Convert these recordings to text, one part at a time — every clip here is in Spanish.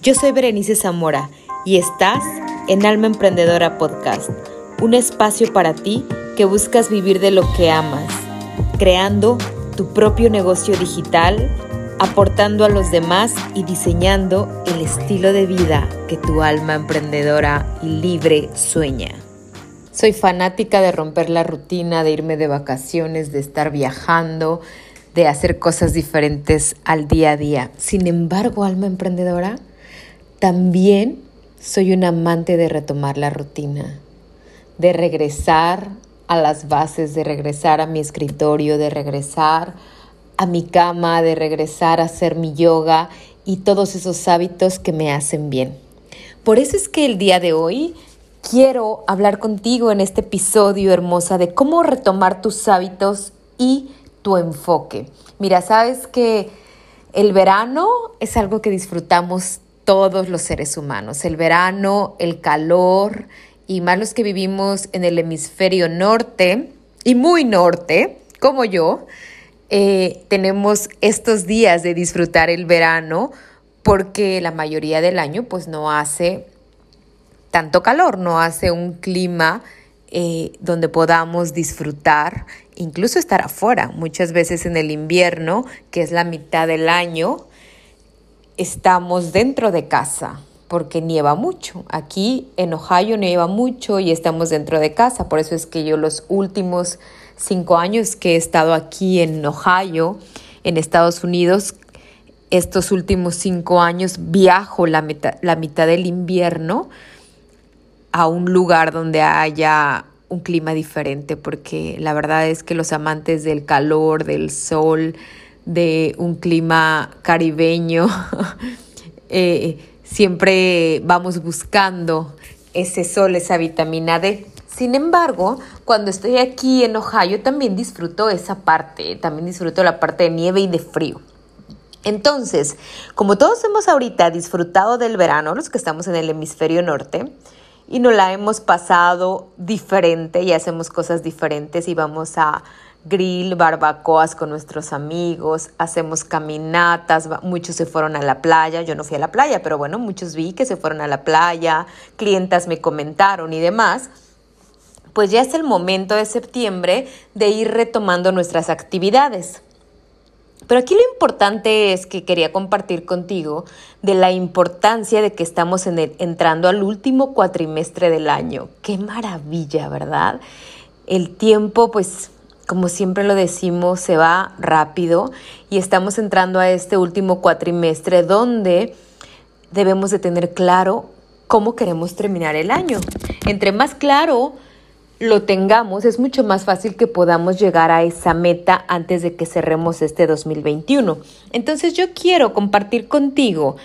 Yo soy Berenice Zamora y estás en Alma Emprendedora Podcast, un espacio para ti que buscas vivir de lo que amas, creando tu propio negocio digital, aportando a los demás y diseñando el estilo de vida que tu alma emprendedora y libre sueña. Soy fanática de romper la rutina, de irme de vacaciones, de estar viajando, de hacer cosas diferentes al día a día. Sin embargo, alma emprendedora, también soy un amante de retomar la rutina, de regresar a las bases, de regresar a mi escritorio, de regresar a mi cama, de regresar a hacer mi yoga y todos esos hábitos que me hacen bien. Por eso es que el día de hoy quiero hablar contigo en este episodio hermosa de cómo retomar tus hábitos y tu enfoque. Mira, sabes que el verano es algo que disfrutamos todos los seres humanos. El verano, el calor y más los que vivimos en el hemisferio norte y muy norte, como yo, eh, tenemos estos días de disfrutar el verano porque la mayoría del año pues no hace tanto calor, no hace un clima eh, donde podamos disfrutar, incluso estar afuera. Muchas veces en el invierno, que es la mitad del año, estamos dentro de casa porque nieva mucho. Aquí en Ohio nieva mucho y estamos dentro de casa. Por eso es que yo los últimos cinco años que he estado aquí en Ohio, en Estados Unidos, estos últimos cinco años viajo la, la mitad del invierno a un lugar donde haya un clima diferente, porque la verdad es que los amantes del calor, del sol, de un clima caribeño, eh, siempre vamos buscando ese sol, esa vitamina D. Sin embargo, cuando estoy aquí en Ohio también disfruto esa parte, también disfruto la parte de nieve y de frío. Entonces, como todos hemos ahorita disfrutado del verano, los que estamos en el hemisferio norte, y nos la hemos pasado diferente y hacemos cosas diferentes y vamos a grill, barbacoas con nuestros amigos, hacemos caminatas, muchos se fueron a la playa, yo no fui a la playa, pero bueno, muchos vi que se fueron a la playa, clientas me comentaron y demás. Pues ya es el momento de septiembre de ir retomando nuestras actividades. Pero aquí lo importante es que quería compartir contigo de la importancia de que estamos entrando al último cuatrimestre del año. Qué maravilla, ¿verdad? El tiempo, pues, como siempre lo decimos, se va rápido y estamos entrando a este último cuatrimestre donde debemos de tener claro cómo queremos terminar el año. Entre más claro lo tengamos, es mucho más fácil que podamos llegar a esa meta antes de que cerremos este 2021. Entonces yo quiero compartir contigo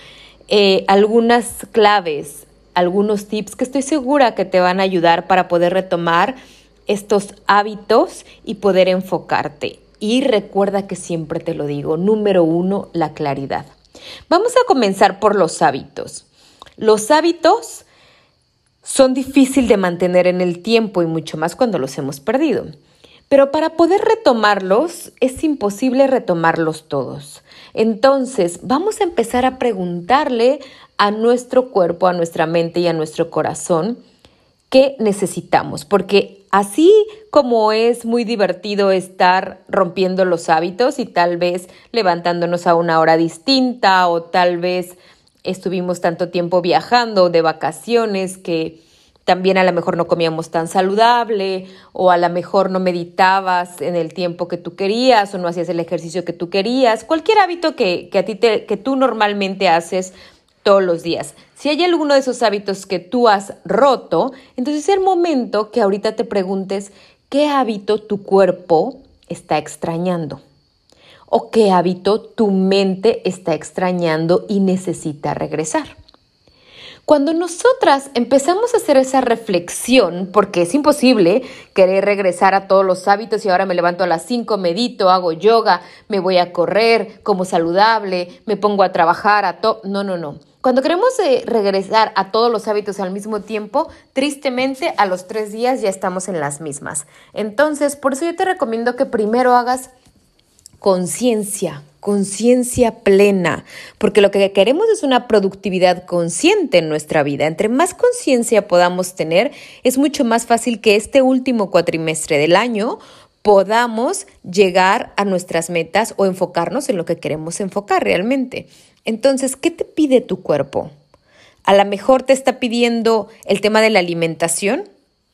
eh, algunas claves, algunos tips que estoy segura que te van a ayudar para poder retomar estos hábitos y poder enfocarte. Y recuerda que siempre te lo digo, número uno, la claridad. Vamos a comenzar por los hábitos. Los hábitos son difíciles de mantener en el tiempo y mucho más cuando los hemos perdido. Pero para poder retomarlos es imposible retomarlos todos. Entonces vamos a empezar a preguntarle a nuestro cuerpo, a nuestra mente y a nuestro corazón qué necesitamos, porque así como es muy divertido estar rompiendo los hábitos y tal vez levantándonos a una hora distinta o tal vez estuvimos tanto tiempo viajando de vacaciones que también a lo mejor no comíamos tan saludable o a lo mejor no meditabas en el tiempo que tú querías o no hacías el ejercicio que tú querías, cualquier hábito que, a ti te, que tú normalmente haces todos los días. Si hay alguno de esos hábitos que tú has roto, entonces es el momento que ahorita te preguntes qué hábito tu cuerpo está extrañando o qué hábito tu mente está extrañando y necesita regresar. Cuando nosotras empezamos a hacer esa reflexión, porque es imposible querer regresar a todos los hábitos y ahora me levanto a las 5, medito, hago yoga, me voy a correr, como saludable, me pongo a trabajar, a todo. No, no, no. Cuando queremos eh, regresar a todos los hábitos al mismo tiempo, tristemente a los tres días ya estamos en las mismas. Entonces, por eso yo te recomiendo que primero hagas conciencia conciencia plena, porque lo que queremos es una productividad consciente en nuestra vida. Entre más conciencia podamos tener, es mucho más fácil que este último cuatrimestre del año podamos llegar a nuestras metas o enfocarnos en lo que queremos enfocar realmente. Entonces, ¿qué te pide tu cuerpo? A lo mejor te está pidiendo el tema de la alimentación,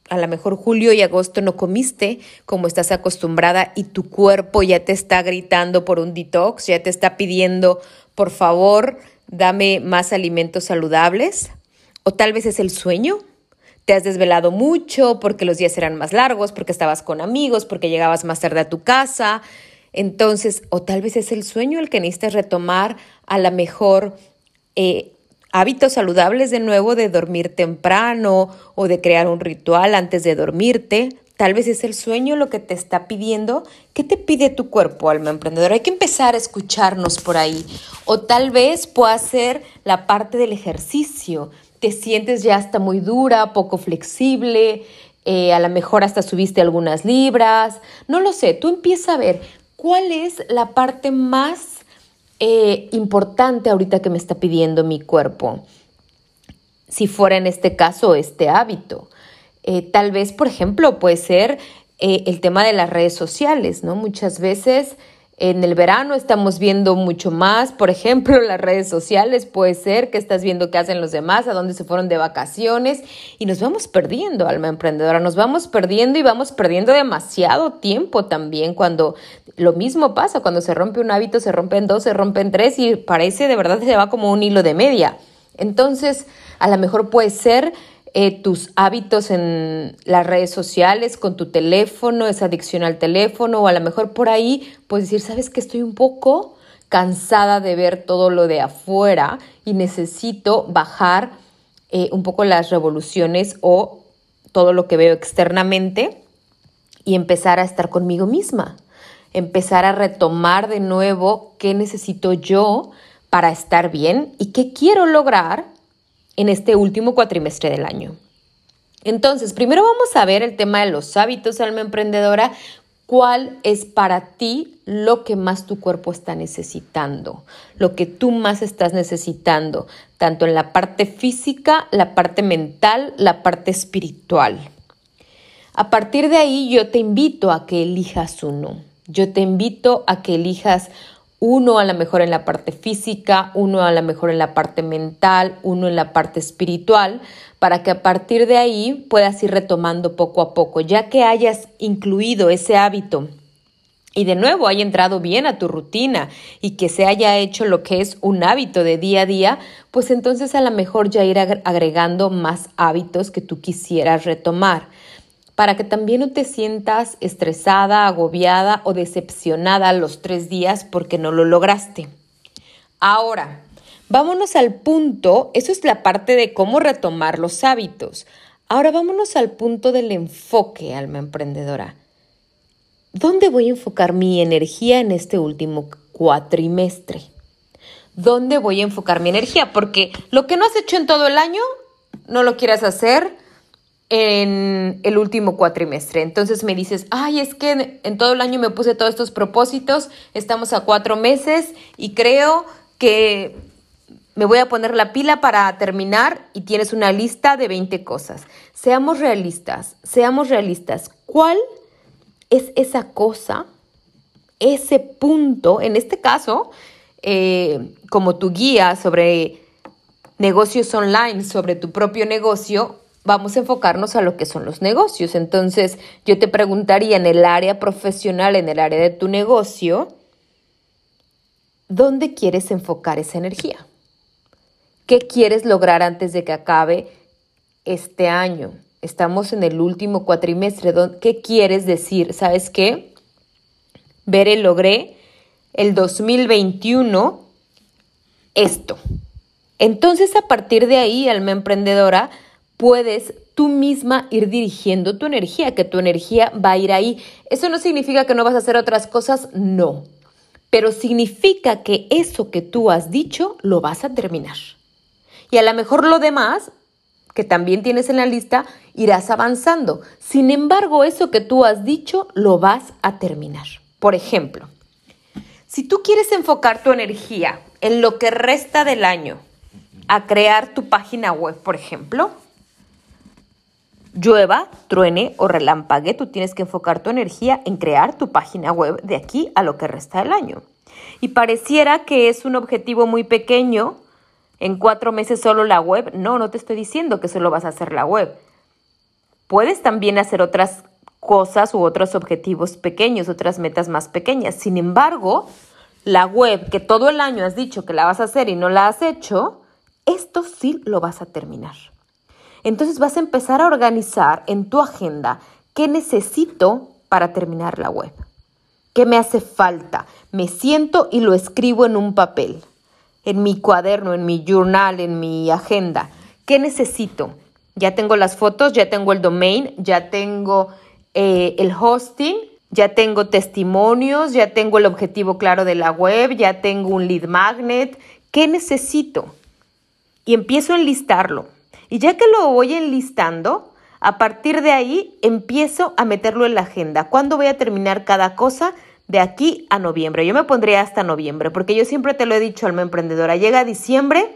a lo mejor julio y agosto no comiste como estás acostumbrada y tu cuerpo ya te está gritando por un detox, ya te está pidiendo, por favor, dame más alimentos saludables. O tal vez es el sueño. Te has desvelado mucho porque los días eran más largos, porque estabas con amigos, porque llegabas más tarde a tu casa. Entonces, o tal vez es el sueño el que necesitas retomar a lo mejor eh, hábitos saludables de nuevo de dormir temprano o de crear un ritual antes de dormirte. Tal vez es el sueño lo que te está pidiendo. ¿Qué te pide tu cuerpo, alma emprendedora? Hay que empezar a escucharnos por ahí. O tal vez pueda ser la parte del ejercicio. Te sientes ya hasta muy dura, poco flexible, eh, a lo mejor hasta subiste algunas libras. No lo sé, tú empieza a ver cuál es la parte más eh, importante ahorita que me está pidiendo mi cuerpo. Si fuera en este caso este hábito. Eh, tal vez, por ejemplo, puede ser eh, el tema de las redes sociales, ¿no? Muchas veces en el verano estamos viendo mucho más, por ejemplo, las redes sociales, puede ser que estás viendo qué hacen los demás, a dónde se fueron de vacaciones y nos vamos perdiendo, alma emprendedora, nos vamos perdiendo y vamos perdiendo demasiado tiempo también cuando lo mismo pasa, cuando se rompe un hábito, se rompen dos, se rompen tres y parece de verdad se va como un hilo de media. Entonces, a lo mejor puede ser eh, tus hábitos en las redes sociales, con tu teléfono, esa adicción al teléfono, o a lo mejor por ahí puedes decir, sabes que estoy un poco cansada de ver todo lo de afuera y necesito bajar eh, un poco las revoluciones o todo lo que veo externamente y empezar a estar conmigo misma, empezar a retomar de nuevo qué necesito yo para estar bien y qué quiero lograr en este último cuatrimestre del año. Entonces, primero vamos a ver el tema de los hábitos, alma emprendedora. ¿Cuál es para ti lo que más tu cuerpo está necesitando? Lo que tú más estás necesitando, tanto en la parte física, la parte mental, la parte espiritual. A partir de ahí yo te invito a que elijas uno. Yo te invito a que elijas uno a lo mejor en la parte física, uno a lo mejor en la parte mental, uno en la parte espiritual, para que a partir de ahí puedas ir retomando poco a poco, ya que hayas incluido ese hábito y de nuevo haya entrado bien a tu rutina y que se haya hecho lo que es un hábito de día a día, pues entonces a lo mejor ya ir agregando más hábitos que tú quisieras retomar para que también no te sientas estresada, agobiada o decepcionada los tres días porque no lo lograste. Ahora, vámonos al punto, eso es la parte de cómo retomar los hábitos. Ahora vámonos al punto del enfoque, alma emprendedora. ¿Dónde voy a enfocar mi energía en este último cuatrimestre? ¿Dónde voy a enfocar mi energía? Porque lo que no has hecho en todo el año, no lo quieras hacer en el último cuatrimestre. Entonces me dices, ay, es que en todo el año me puse todos estos propósitos, estamos a cuatro meses y creo que me voy a poner la pila para terminar y tienes una lista de 20 cosas. Seamos realistas, seamos realistas. ¿Cuál es esa cosa, ese punto, en este caso, eh, como tu guía sobre negocios online, sobre tu propio negocio, vamos a enfocarnos a lo que son los negocios. Entonces, yo te preguntaría en el área profesional, en el área de tu negocio, ¿dónde quieres enfocar esa energía? ¿Qué quieres lograr antes de que acabe este año? Estamos en el último cuatrimestre. ¿Qué quieres decir? ¿Sabes qué? Veré, logré el 2021 esto. Entonces, a partir de ahí, alma emprendedora, puedes tú misma ir dirigiendo tu energía, que tu energía va a ir ahí. Eso no significa que no vas a hacer otras cosas, no, pero significa que eso que tú has dicho lo vas a terminar. Y a lo mejor lo demás, que también tienes en la lista, irás avanzando. Sin embargo, eso que tú has dicho lo vas a terminar. Por ejemplo, Si tú quieres enfocar tu energía en lo que resta del año, a crear tu página web, por ejemplo, llueva, truene o relampague, tú tienes que enfocar tu energía en crear tu página web de aquí a lo que resta del año. Y pareciera que es un objetivo muy pequeño, en cuatro meses solo la web. No, no te estoy diciendo que solo vas a hacer la web. Puedes también hacer otras cosas u otros objetivos pequeños, otras metas más pequeñas. Sin embargo, la web que todo el año has dicho que la vas a hacer y no la has hecho, esto sí lo vas a terminar. Entonces vas a empezar a organizar en tu agenda qué necesito para terminar la web. ¿Qué me hace falta? Me siento y lo escribo en un papel, en mi cuaderno, en mi journal, en mi agenda. ¿Qué necesito? Ya tengo las fotos, ya tengo el domain, ya tengo eh, el hosting, ya tengo testimonios, ya tengo el objetivo claro de la web, ya tengo un lead magnet. ¿Qué necesito? Y empiezo a enlistarlo. Y ya que lo voy enlistando, a partir de ahí empiezo a meterlo en la agenda. ¿Cuándo voy a terminar cada cosa? De aquí a noviembre. Yo me pondría hasta noviembre, porque yo siempre te lo he dicho, alma emprendedora. Llega diciembre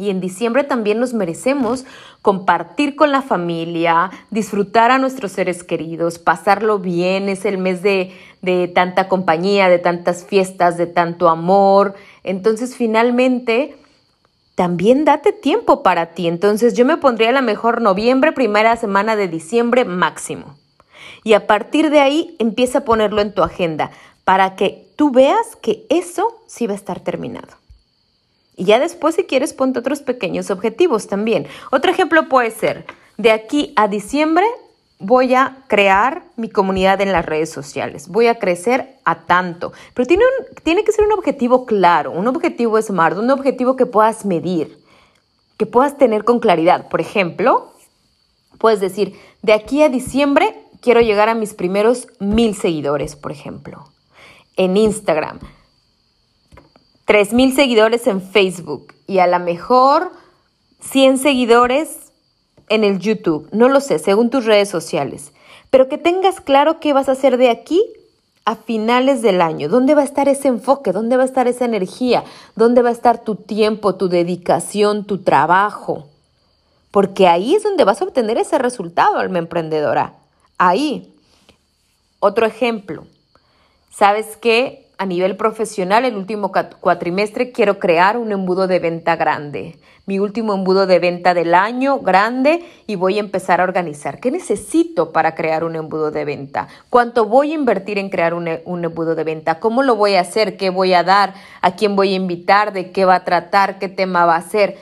y en diciembre también nos merecemos compartir con la familia, disfrutar a nuestros seres queridos, pasarlo bien. Es el mes de, de, tanta compañía, de tantas fiestas, de tanto amor. Entonces, finalmente, también date tiempo para ti. Entonces yo me pondría a lo mejor noviembre, primera semana de diciembre máximo. Y a partir de ahí empieza a ponerlo en tu agenda para que tú veas que eso sí va a estar terminado. Y ya después si quieres ponte otros pequeños objetivos también. Otro ejemplo puede ser, de aquí a diciembre voy a crear mi comunidad en las redes sociales, voy a crecer a tanto, pero tiene, tiene que ser un objetivo claro, un objetivo smart, un objetivo que puedas medir, que puedas tener con claridad. Por ejemplo, puedes decir, de aquí a diciembre quiero llegar a mis primeros mil seguidores, por ejemplo, en Instagram, tres mil seguidores en Facebook y a lo mejor 100 seguidores en el YouTube, no lo sé, según tus redes sociales, pero que tengas claro qué vas a hacer de aquí a finales del año, dónde va a estar ese enfoque, dónde va a estar esa energía, dónde va a estar tu tiempo, tu dedicación, tu trabajo, porque ahí es donde vas a obtener ese resultado, alma emprendedora. Ahí. Otro ejemplo. ¿Sabes qué? A nivel profesional, el último cuatrimestre quiero crear un embudo de venta grande, mi último embudo de venta del año grande y voy a empezar a organizar. ¿Qué necesito para crear un embudo de venta? ¿Cuánto voy a invertir en crear un, un embudo de venta? ¿Cómo lo voy a hacer? ¿Qué voy a dar? ¿A quién voy a invitar? ¿De qué va a tratar? ¿Qué tema va a ser?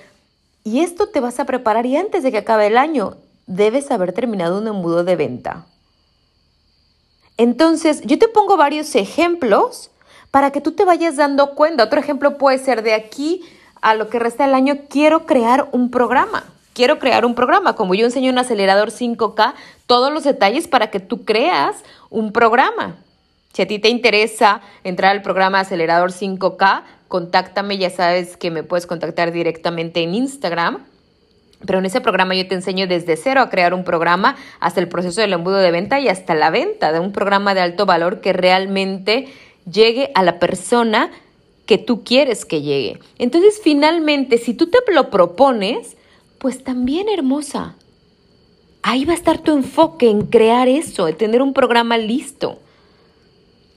Y esto te vas a preparar y antes de que acabe el año debes haber terminado un embudo de venta. Entonces, yo te pongo varios ejemplos para que tú te vayas dando cuenta. Otro ejemplo puede ser de aquí a lo que resta del año, quiero crear un programa. Quiero crear un programa. Como yo enseño en acelerador 5K, todos los detalles para que tú creas un programa. Si a ti te interesa entrar al programa Acelerador 5K, contáctame, ya sabes que me puedes contactar directamente en Instagram. Pero en ese programa yo te enseño desde cero a crear un programa hasta el proceso del embudo de venta y hasta la venta de un programa de alto valor que realmente llegue a la persona que tú quieres que llegue. Entonces, finalmente, si tú te lo propones, pues también hermosa. Ahí va a estar tu enfoque en crear eso, en tener un programa listo,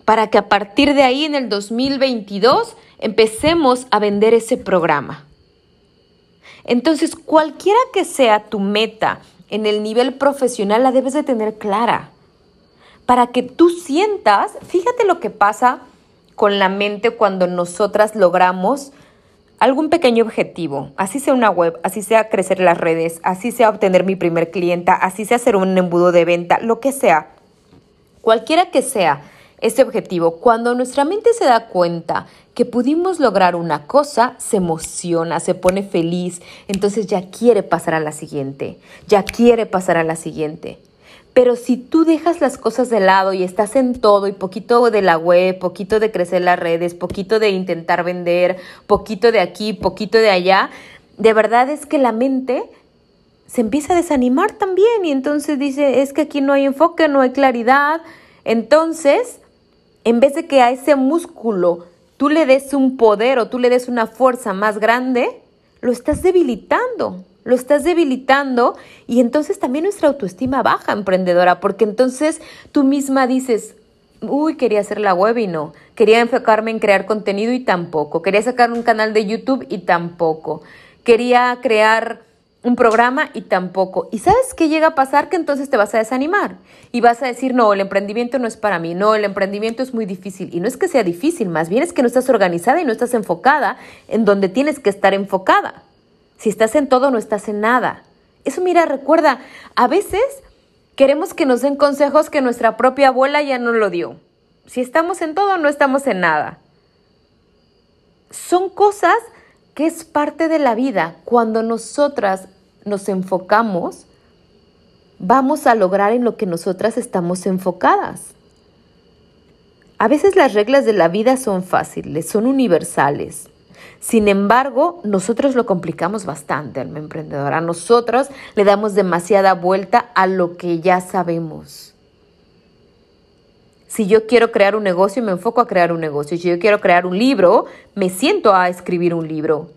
para que a partir de ahí en el 2022 empecemos a vender ese programa. Entonces, cualquiera que sea tu meta en el nivel profesional, la debes de tener clara para que tú sientas, fíjate lo que pasa con la mente cuando nosotras logramos algún pequeño objetivo, así sea una web, así sea crecer las redes, así sea obtener mi primer clienta, así sea hacer un embudo de venta, lo que sea, cualquiera que sea ese objetivo, cuando nuestra mente se da cuenta que pudimos lograr una cosa, se emociona, se pone feliz, entonces ya quiere pasar a la siguiente, ya quiere pasar a la siguiente. Pero si tú dejas las cosas de lado y estás en todo y poquito de la web, poquito de crecer las redes, poquito de intentar vender, poquito de aquí, poquito de allá, de verdad es que la mente se empieza a desanimar también y entonces dice, es que aquí no hay enfoque, no hay claridad. Entonces, en vez de que a ese músculo tú le des un poder o tú le des una fuerza más grande, lo estás debilitando, lo estás debilitando y entonces también nuestra autoestima baja, emprendedora, porque entonces tú misma dices, uy, quería hacer la web y no, quería enfocarme en crear contenido y tampoco, quería sacar un canal de YouTube y tampoco, quería crear un programa y tampoco. ¿Y sabes qué llega a pasar? Que entonces te vas a desanimar y vas a decir, no, el emprendimiento no es para mí, no, el emprendimiento es muy difícil. Y no es que sea difícil, más bien es que no estás organizada y no estás enfocada en donde tienes que estar enfocada. Si estás en todo, no estás en nada. Eso mira, recuerda, a veces queremos que nos den consejos que nuestra propia abuela ya no lo dio. Si estamos en todo, no estamos en nada. Son cosas que es parte de la vida. Cuando nosotras nos enfocamos, vamos a lograr en lo que nosotras estamos enfocadas. A veces las reglas de la vida son fáciles, son universales. Sin embargo, nosotros lo complicamos bastante al emprendedor. A nosotros le damos demasiada vuelta a lo que ya sabemos. Si yo quiero crear un negocio, me enfoco a crear un negocio. Si yo quiero crear un libro, me siento a escribir un libro.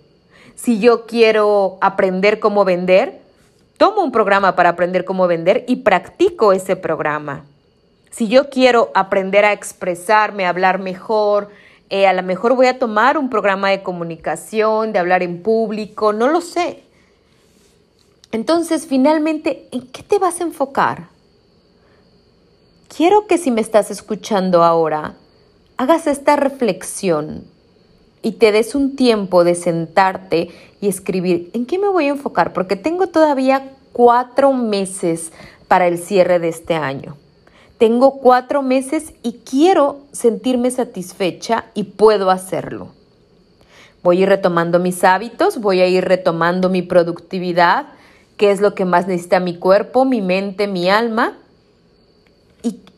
Si yo quiero aprender cómo vender, tomo un programa para aprender cómo vender y practico ese programa. Si yo quiero aprender a expresarme, a hablar mejor, eh, a lo mejor voy a tomar un programa de comunicación, de hablar en público, no lo sé. Entonces, finalmente, ¿en qué te vas a enfocar? quiero que si me estás escuchando ahora, hagas esta reflexión y te des un tiempo de sentarte y escribir en qué me voy a enfocar, porque tengo todavía cuatro meses para el cierre de este año. Tengo cuatro meses y quiero sentirme satisfecha y puedo hacerlo. Voy a ir retomando mis hábitos, voy a ir retomando mi productividad, qué es lo que más necesita mi cuerpo, mi mente, mi alma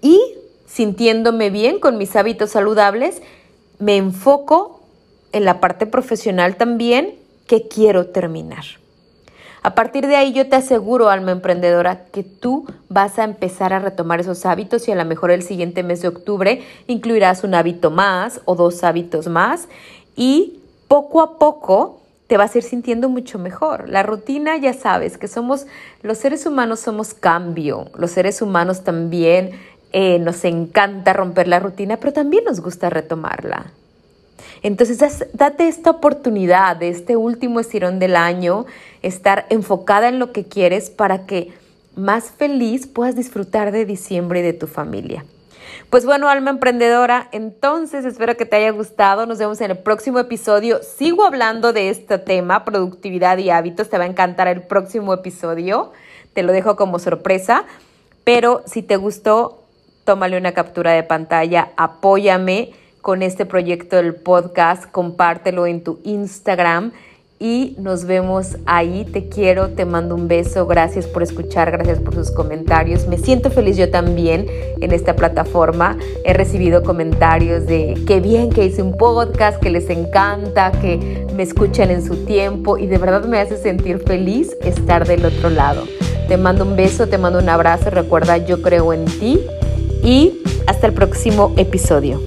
y sintiéndome bien con mis hábitos saludables, me enfoco en la parte profesional también que quiero terminar. A partir de ahí yo te aseguro, alma emprendedora, que tú vas a empezar a retomar esos hábitos y a lo mejor el siguiente mes de octubre incluirás un hábito más o dos hábitos más y poco a poco te vas a ir sintiendo mucho mejor. La rutina, ya sabes, que somos, los seres humanos somos cambio, los seres humanos también eh, nos encanta romper la rutina, pero también nos gusta retomarla. Entonces, date esta oportunidad de este último estirón del año, estar enfocada en lo que quieres para que más feliz puedas disfrutar de diciembre y de tu familia. Pues bueno, alma emprendedora, entonces espero que te haya gustado. Nos vemos en el próximo episodio. Sigo hablando de este tema, productividad y hábitos. Te va a encantar el próximo episodio. Te lo dejo como sorpresa. Pero si te gustó, tómale una captura de pantalla, apóyame con este proyecto del podcast, compártelo en tu Instagram y nos vemos ahí. Te quiero, te mando un beso, gracias por escuchar, gracias por sus comentarios. Me siento feliz yo también en esta plataforma. He recibido comentarios de qué bien que hice un podcast, que les encanta, que me escuchan en su tiempo y de verdad me hace sentir feliz estar del otro lado. Te mando un beso, te mando un abrazo, recuerda, yo creo en ti y hasta el próximo episodio.